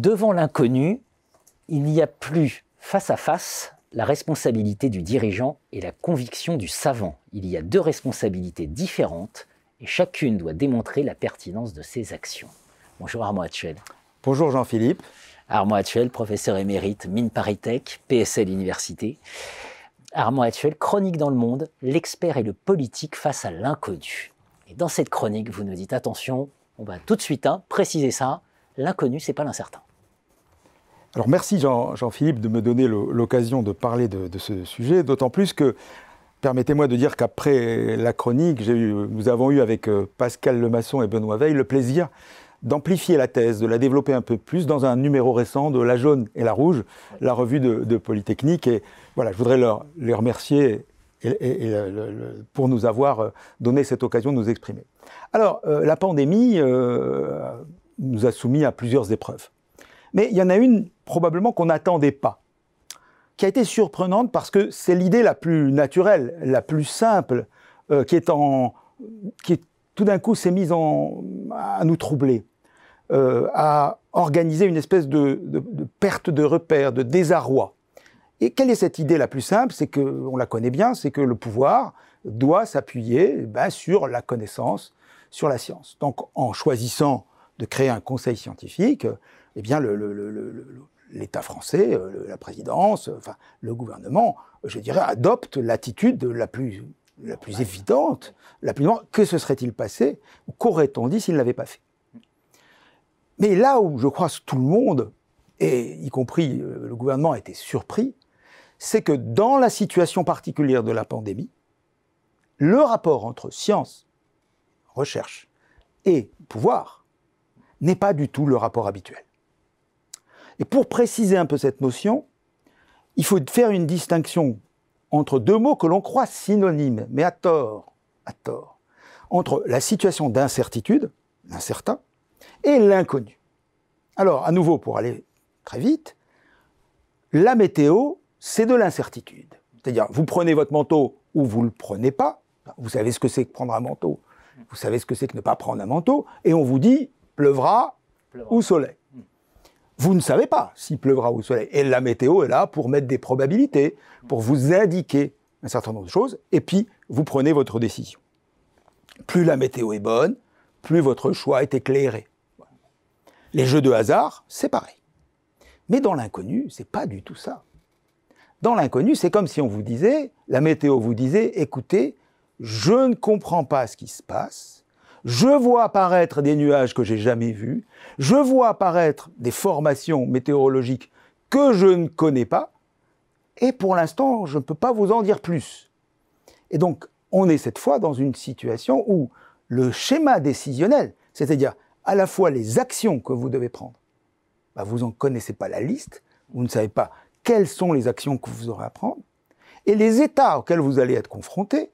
Devant l'inconnu, il n'y a plus face à face la responsabilité du dirigeant et la conviction du savant. Il y a deux responsabilités différentes et chacune doit démontrer la pertinence de ses actions. Bonjour Armand Hatchuel. Bonjour Jean-Philippe. Armand Hatchuel, professeur émérite Mine Paritech, PSL Université. Armand Hatchuel, chronique dans le monde, l'expert et le politique face à l'inconnu. Et dans cette chronique, vous nous dites attention, on va tout de suite hein, préciser ça, l'inconnu, c'est pas l'incertain. Alors merci Jean-Philippe de me donner l'occasion de parler de, ce sujet, d'autant plus que permettez-moi de dire qu'après la chronique, nous avons eu avec euh, Pascal Lemasson et Benoît Veil le plaisir d'amplifier la thèse, de la développer un peu plus dans un numéro récent de La Jaune et la Rouge, la revue de, Polytechnique. Et voilà, je voudrais les remercier pour nous avoir euh, donné cette occasion de nous exprimer. Alors, euh, la pandémie nous a soumis à plusieurs épreuves. Mais il y en a une probablement qu'on n'attendait pas, qui a été surprenante parce que c'est l'idée la plus naturelle, la plus simple, euh, qui est en, qui tout d'un coup s'est mise en, à nous troubler, euh, à organiser une espèce de, perte de repère, de désarroi. Et quelle est cette idée la plus simple? C'est que, on la connaît bien, c'est que le pouvoir doit s'appuyer ben, sur la connaissance, sur la science. Donc, en choisissant de créer un conseil scientifique, eh bien, l'État français, euh, la présidence, enfin, le gouvernement, je dirais, adopte l'attitude la plus, la plus évidente, la plus que se serait-il passé, qu'aurait-on dit s'il ne l'avait pas fait? Mais là où je crois que tout le monde, et y compris euh, le gouvernement, a été surpris, c'est que dans la situation particulière de la pandémie, le rapport entre science, recherche et pouvoir n'est pas du tout le rapport habituel. Et pour préciser un peu cette notion, il faut faire une distinction entre deux mots que l'on croit synonymes, mais à tort, à tort, entre la situation d'incertitude, l'incertain, et l'inconnu. Alors, à nouveau, pour aller très vite, la météo, c'est de l'incertitude. C'est-à-dire, vous prenez votre manteau ou vous ne le prenez pas. Vous savez ce que c'est que prendre un manteau. Vous savez ce que c'est que ne pas prendre un manteau. Et on vous dit, pleuvra, ou soleil. Vous ne savez pas s'il pleuvra ou soleil. Et la météo est là pour mettre des probabilités, pour vous indiquer un certain nombre de choses, et puis vous prenez votre décision. Plus la météo est bonne, plus votre choix est éclairé. Les jeux de hasard, c'est pareil. Mais dans l'inconnu, c'est pas du tout ça. Dans l'inconnu, c'est comme si on vous disait, la météo vous disait, écoutez, je ne comprends pas ce qui se passe, je vois apparaître des nuages que j'ai jamais vus, je vois apparaître des formations météorologiques que je ne connais pas, et pour l'instant, je ne peux pas vous en dire plus. Et donc, on est cette fois dans une situation où le schéma décisionnel, c'est-à-dire à la fois les actions que vous devez prendre, bah, vous n'en connaissez pas la liste, vous ne savez pas quelles sont les actions que vous aurez à prendre, et les états auxquels vous allez être confrontés,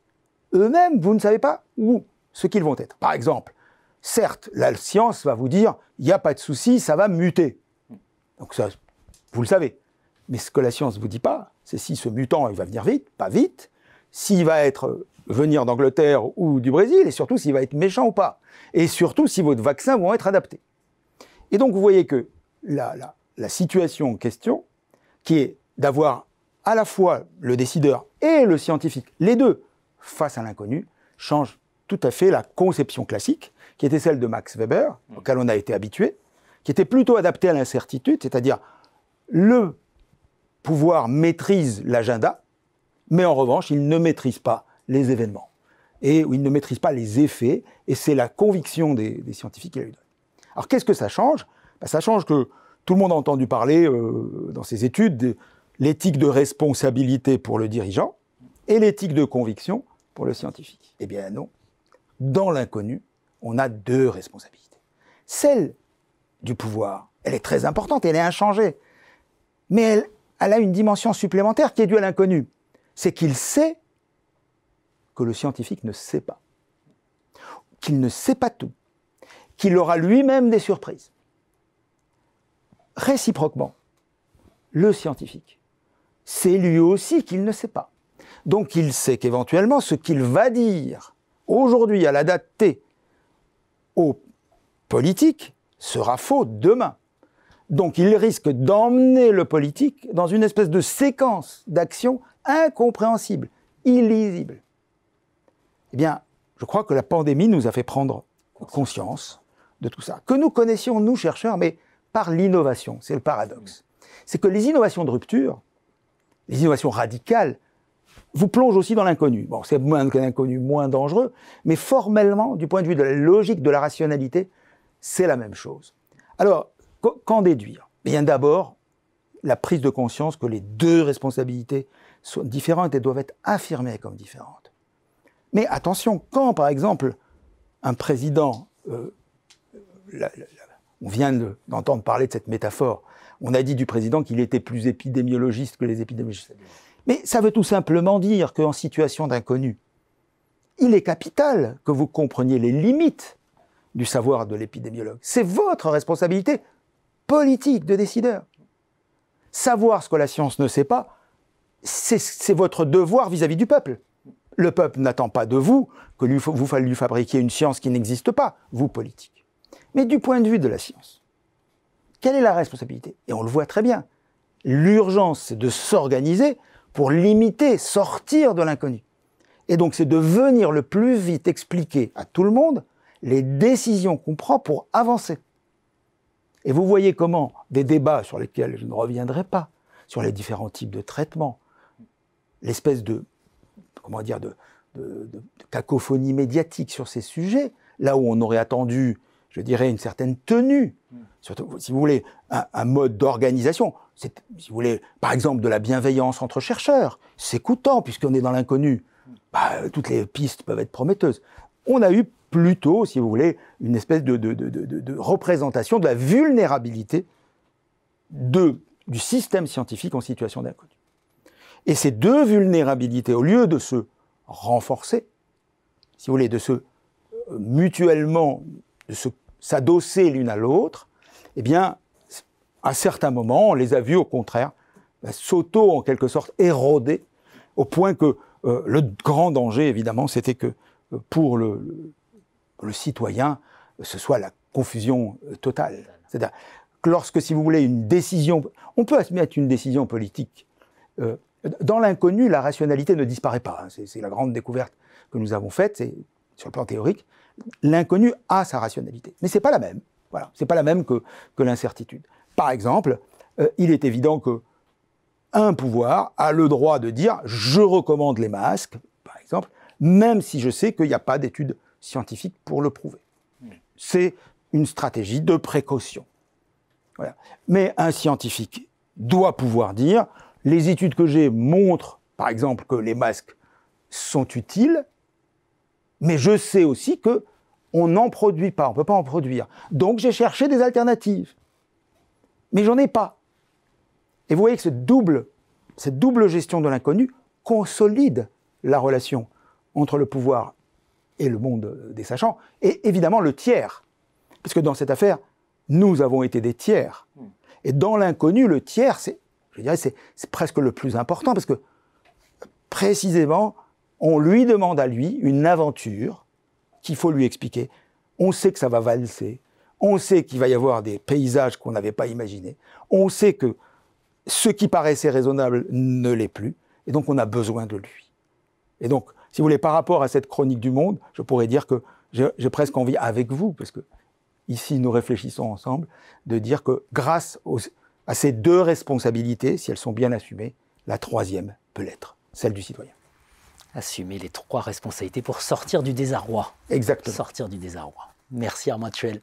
eux-mêmes, vous ne savez pas où ce qu'ils vont être. Par exemple, certes, la science va vous dire, il n'y a pas de souci, ça va muter. Donc ça, vous le savez. Mais ce que la science ne vous dit pas, c'est si ce mutant, il va venir vite, pas vite, s'il va être venir d'Angleterre ou du Brésil, et surtout s'il va être méchant ou pas. Et surtout si vos vaccins vont être adaptés. Et donc vous voyez que la situation en question, qui est d'avoir à la fois le décideur et le scientifique, les deux, face à l'inconnu, change tout à fait la conception classique, qui était celle de Max Weber, mm. auquel on a été habitué, qui était plutôt adaptée à l'incertitude, c'est-à-dire le pouvoir maîtrise l'agenda, mais en revanche, il ne maîtrise pas les événements. Et il ne maîtrise pas les effets, et c'est la conviction des, scientifiques qui l'a eu. Alors qu'est-ce que ça change? Ben, Ça change que tout le monde a entendu parler euh, dans ses études de l'éthique de responsabilité pour le dirigeant et l'éthique de conviction pour le scientifique. Eh bien non, dans l'inconnu, on a deux responsabilités. Celle du pouvoir, elle est très importante, elle est inchangée. Mais elle, a une dimension supplémentaire qui est due à l'inconnu. C'est qu'il sait que le scientifique ne sait pas. Qu'il ne sait pas tout. Qu'il aura lui-même des surprises. Réciproquement, le scientifique sait lui aussi qu'il ne sait pas. Donc il sait qu'éventuellement ce qu'il va dire aujourd'hui, à la date T, aux politiques, sera faux demain. Donc il risque d'emmener le politique dans une espèce de séquence d'actions incompréhensible, illisible. Eh bien, je crois que la pandémie nous a fait prendre conscience de tout ça, que nous connaissions, nous chercheurs, mais par l'innovation. C'est le paradoxe. C'est que les innovations de rupture, les innovations radicales, vous plongent aussi dans l'inconnu. Bon, c'est moins l'inconnu, moins dangereux, mais formellement, du point de vue de la logique, de la rationalité, c'est la même chose. Alors, qu'en déduire? Bien d'abord, la prise de conscience que les deux responsabilités sont différentes et doivent être affirmées comme différentes. Mais attention, quand par exemple un président, euh, on vient d'entendre parler de cette métaphore, on a dit du président qu'il était plus épidémiologiste que les épidémiologistes. Mais ça veut tout simplement dire qu'en situation d'inconnu, il est capital que vous compreniez les limites du savoir de l'épidémiologue. C'est votre responsabilité politique de décideur. Savoir ce que la science ne sait pas, c'est votre devoir vis-à-vis du peuple. Le peuple n'attend pas de vous que vous lui fabriquer une science qui n'existe pas, vous politiques. Mais du point de vue de la science, quelle est la responsabilité? Et on le voit très bien. L'urgence, c'est de s'organiser pour limiter, sortir de l'inconnu. Et donc, c'est de venir le plus vite expliquer à tout le monde les décisions qu'on prend pour avancer. Et vous voyez comment des débats sur lesquels je ne reviendrai pas, sur les différents types de traitements, l'espèce de, comment de, cacophonie médiatique sur ces sujets, là où on aurait attendu, je dirais, une certaine tenue, surtout, si vous voulez, un, mode d'organisation, si vous voulez, par exemple, de la bienveillance entre chercheurs, s'écoutant, puisqu'on est dans l'inconnu, bah, toutes les pistes peuvent être prometteuses. On a eu plutôt, si vous voulez, une espèce de, représentation de la vulnérabilité de, du système scientifique en situation d'inconnu. Et ces deux vulnérabilités, au lieu de se renforcer, si vous voulez, de se euh, mutuellement, de s'adosser l'une à l'autre, eh bien, à certains moments, on les a vus au contraire bah, s'auto, en quelque sorte, éroder, au point que euh, le grand danger, évidemment, c'était que euh, pour le, citoyen, ce soit la confusion euh, totale. C'est-à-dire que lorsque, si vous voulez, une décision, on peut admettre une décision politique. Dans l'inconnu, la rationalité ne disparaît pas. Hein. C'est la grande découverte que nous avons faite, sur le plan théorique. L'inconnu a sa rationalité, mais c'est pas la même. C'est pas la même que, l'incertitude. Par exemple, euh, il est évident que un pouvoir a le droit de dire je recommande les masques, par exemple, même si je sais qu'il n'y a pas d'études scientifique pour le prouver. C'est une stratégie de précaution. Mais un scientifique doit pouvoir dire les études que j'ai montrent, par exemple, que les masques sont utiles, mais je sais aussi que on n'en produit pas, on ne peut pas en produire. Donc j'ai cherché des alternatives. Mais j'en ai pas. Et vous voyez que cette double, gestion de l'inconnu consolide la relation entre le pouvoir et le monde des sachants, et évidemment le tiers. Parce que dans cette affaire, nous avons été des tiers. Et dans l'inconnu, le tiers, c'est, presque le plus important, parce que précisément, on lui demande à lui une aventure qu'il faut lui expliquer. On sait que ça va valser, on sait qu'il va y avoir des paysages qu'on n'avait pas imaginés, on sait que ce qui paraissait raisonnable ne l'est plus, et donc on a besoin de lui. Et donc, si vous voulez, par rapport à cette chronique du monde, je pourrais dire que j'ai presque envie, avec vous, parce que ici nous réfléchissons ensemble, de dire que grâce à ces deux responsabilités, si elles sont bien assumées, la troisième peut l'être, celle du citoyen assumer les trois responsabilités pour sortir du désarroi. Exactement. Sortir du désarroi. Merci Armand Tuel.